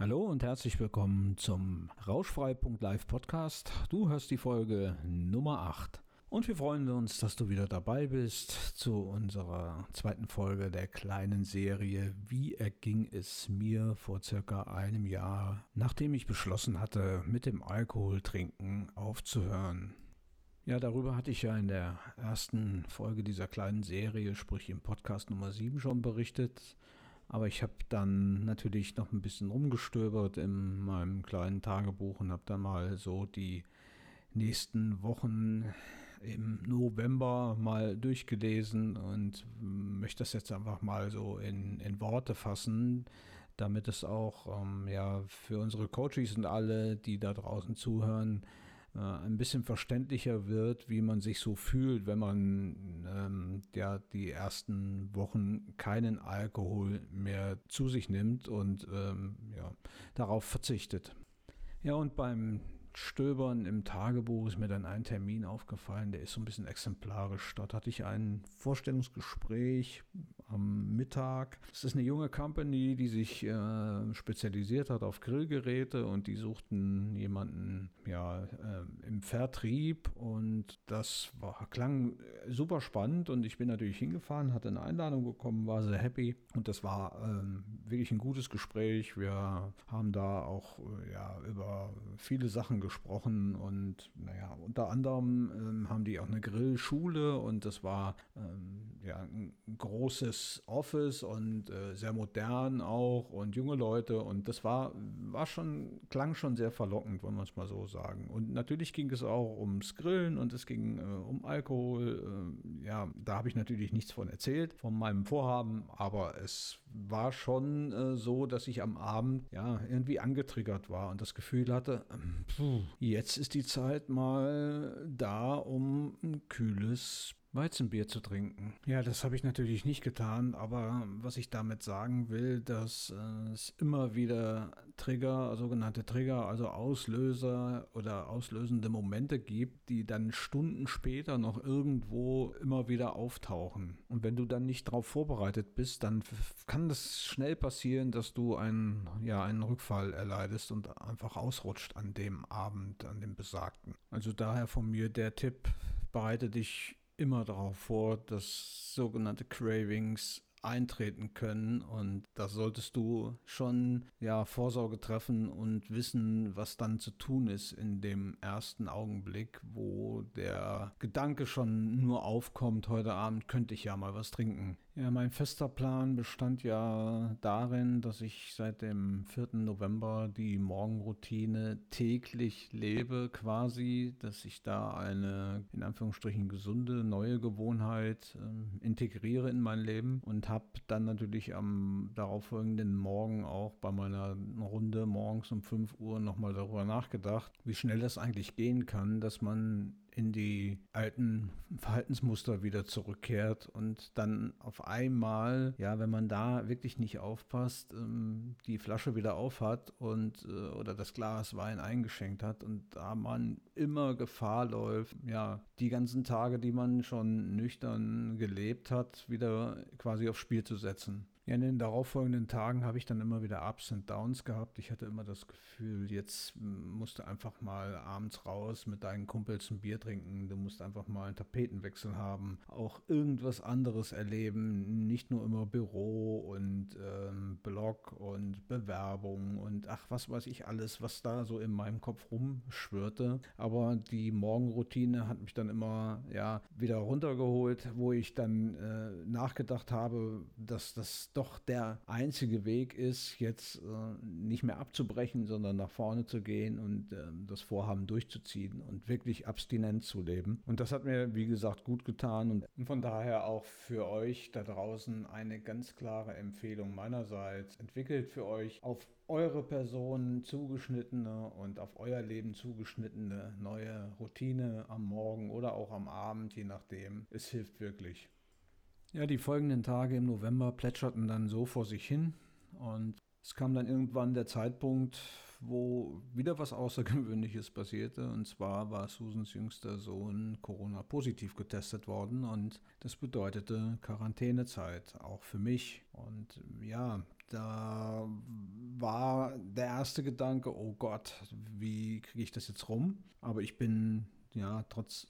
Hallo und herzlich willkommen zum Rauschfrei.live Podcast. Du hörst die Folge Nummer 8. Und wir freuen uns, dass du wieder dabei bist zu unserer zweiten Folge der kleinen Serie Wie erging es mir vor circa einem Jahr, nachdem ich beschlossen hatte, mit dem Alkoholtrinken aufzuhören. Ja, darüber hatte ich ja in der ersten Folge dieser kleinen Serie, sprich im Podcast Nummer 7 schon berichtet. Aber ich habe dann natürlich noch ein bisschen rumgestöbert in meinem kleinen Tagebuch und habe dann mal so die nächsten Wochen im November mal durchgelesen und möchte das jetzt einfach mal so in, in Worte fassen, damit es auch ähm, ja, für unsere Coaches und alle, die da draußen zuhören, äh, ein bisschen verständlicher wird, wie man sich so fühlt, wenn man ähm, ja die ersten Wochen keinen Alkohol mehr zu sich nimmt und ähm, ja, darauf verzichtet. Ja, und beim Stöbern im Tagebuch ist mir dann ein Termin aufgefallen, der ist so ein bisschen exemplarisch. Dort hatte ich ein Vorstellungsgespräch am Mittag. Es ist eine junge Company, die sich äh, spezialisiert hat auf Grillgeräte und die suchten jemanden ja, äh, im Vertrieb und das war, klang super spannend und ich bin natürlich hingefahren, hatte eine Einladung bekommen, war sehr happy und das war ähm, wirklich ein gutes Gespräch. Wir haben da auch äh, ja, über viele Sachen gesprochen und naja, unter anderem ähm, haben die auch eine Grillschule und das war ähm, ja ein großes Office und äh, sehr modern auch und junge Leute und das war, war schon, klang schon sehr verlockend, wollen wir es mal so sagen. Und natürlich ging es auch ums Grillen und es ging äh, um Alkohol. Äh, ja, da habe ich natürlich nichts von erzählt, von meinem Vorhaben, aber es war schon äh, so, dass ich am Abend ja irgendwie angetriggert war und das Gefühl hatte, ähm, pff, jetzt ist die Zeit mal da, um ein kühles Weizenbier zu trinken. Ja, das habe ich natürlich nicht getan, aber was ich damit sagen will, dass es immer wieder Trigger, sogenannte Trigger, also Auslöser oder auslösende Momente gibt, die dann Stunden später noch irgendwo immer wieder auftauchen. Und wenn du dann nicht darauf vorbereitet bist, dann kann das schnell passieren, dass du einen, ja, einen Rückfall erleidest und einfach ausrutscht an dem Abend, an dem besagten. Also daher von mir der Tipp, bereite dich immer darauf vor, dass sogenannte Cravings eintreten können und da solltest du schon ja Vorsorge treffen und wissen, was dann zu tun ist in dem ersten Augenblick, wo der Gedanke schon nur aufkommt, heute Abend könnte ich ja mal was trinken. Ja, mein fester Plan bestand ja darin, dass ich seit dem 4. November die Morgenroutine täglich lebe, quasi, dass ich da eine in Anführungsstrichen gesunde neue Gewohnheit äh, integriere in mein Leben und habe dann natürlich am darauffolgenden Morgen auch bei meiner Runde morgens um 5 Uhr nochmal darüber nachgedacht, wie schnell das eigentlich gehen kann, dass man in die alten Verhaltensmuster wieder zurückkehrt und dann auf einmal, ja, wenn man da wirklich nicht aufpasst, ähm, die Flasche wieder aufhat und äh, oder das Glas Wein eingeschenkt hat und da man immer Gefahr läuft, ja, die ganzen Tage, die man schon nüchtern gelebt hat, wieder quasi aufs Spiel zu setzen. Ja, in den darauffolgenden Tagen habe ich dann immer wieder Ups und Downs gehabt. Ich hatte immer das Gefühl, jetzt musst du einfach mal abends raus mit deinen Kumpels ein Bier trinken. Du musst einfach mal einen Tapetenwechsel haben. Auch irgendwas anderes erleben. Nicht nur immer Büro und ähm, Blog und Bewerbung und ach, was weiß ich alles, was da so in meinem Kopf rumschwirrte. Aber die Morgenroutine hat mich dann immer ja wieder runtergeholt, wo ich dann äh, nachgedacht habe, dass das doch der einzige Weg ist, jetzt äh, nicht mehr abzubrechen, sondern nach vorne zu gehen und äh, das Vorhaben durchzuziehen und wirklich abstinent zu leben. Und das hat mir, wie gesagt, gut getan und von daher auch für euch da draußen eine ganz klare Empfehlung meinerseits. Entwickelt für euch auf eure Person zugeschnittene und auf euer Leben zugeschnittene neue Routine am Morgen oder auch am Abend, je nachdem. Es hilft wirklich. Ja, die folgenden Tage im November plätscherten dann so vor sich hin und es kam dann irgendwann der Zeitpunkt, wo wieder was Außergewöhnliches passierte. Und zwar war Susans jüngster Sohn Corona-positiv getestet worden. Und das bedeutete Quarantänezeit, auch für mich. Und ja, da war der erste Gedanke, oh Gott, wie kriege ich das jetzt rum? Aber ich bin ja trotz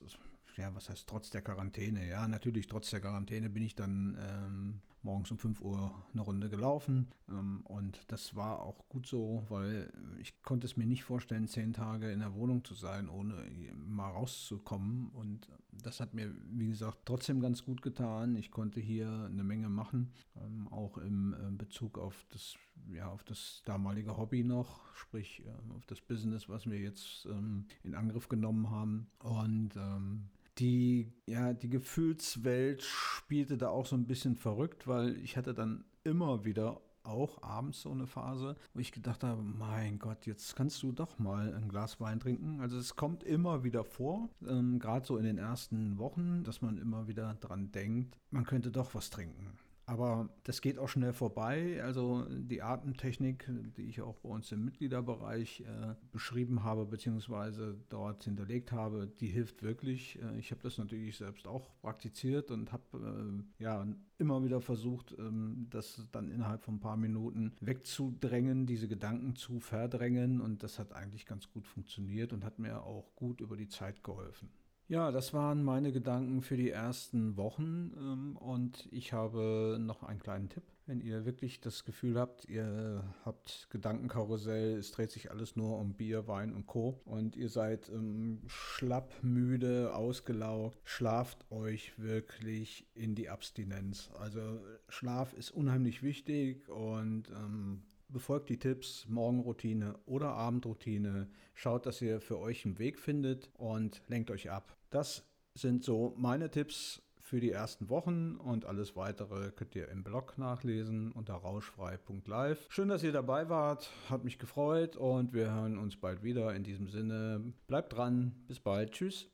ja, was heißt trotz der Quarantäne? Ja, natürlich trotz der Quarantäne bin ich dann ähm, morgens um 5 Uhr eine Runde gelaufen. Ähm, und das war auch gut so, weil ich konnte es mir nicht vorstellen, zehn Tage in der Wohnung zu sein, ohne mal rauszukommen. Und das hat mir, wie gesagt, trotzdem ganz gut getan. Ich konnte hier eine Menge machen, ähm, auch im äh, Bezug auf das, ja, auf das damalige Hobby noch, sprich äh, auf das Business, was wir jetzt ähm, in Angriff genommen haben. Und die, ja, die Gefühlswelt spielte da auch so ein bisschen verrückt, weil ich hatte dann immer wieder auch abends so eine Phase, wo ich gedacht habe, mein Gott, jetzt kannst du doch mal ein Glas Wein trinken. Also es kommt immer wieder vor, ähm, gerade so in den ersten Wochen, dass man immer wieder dran denkt, man könnte doch was trinken. Aber das geht auch schnell vorbei. Also die Atemtechnik, die ich auch bei uns im Mitgliederbereich äh, beschrieben habe, beziehungsweise dort hinterlegt habe, die hilft wirklich. Äh, ich habe das natürlich selbst auch praktiziert und habe äh, ja immer wieder versucht, ähm, das dann innerhalb von ein paar Minuten wegzudrängen, diese Gedanken zu verdrängen. Und das hat eigentlich ganz gut funktioniert und hat mir auch gut über die Zeit geholfen. Ja, das waren meine Gedanken für die ersten Wochen ähm, und ich habe noch einen kleinen Tipp. Wenn ihr wirklich das Gefühl habt, ihr habt Gedankenkarussell, es dreht sich alles nur um Bier, Wein und Co. und ihr seid ähm, schlapp, müde, ausgelaugt, schlaft euch wirklich in die Abstinenz. Also Schlaf ist unheimlich wichtig und ähm, befolgt die Tipps, Morgenroutine oder Abendroutine. Schaut, dass ihr für euch einen Weg findet und lenkt euch ab. Das sind so meine Tipps für die ersten Wochen und alles weitere könnt ihr im Blog nachlesen unter rauschfrei.live. Schön, dass ihr dabei wart, hat mich gefreut und wir hören uns bald wieder. In diesem Sinne, bleibt dran, bis bald, tschüss.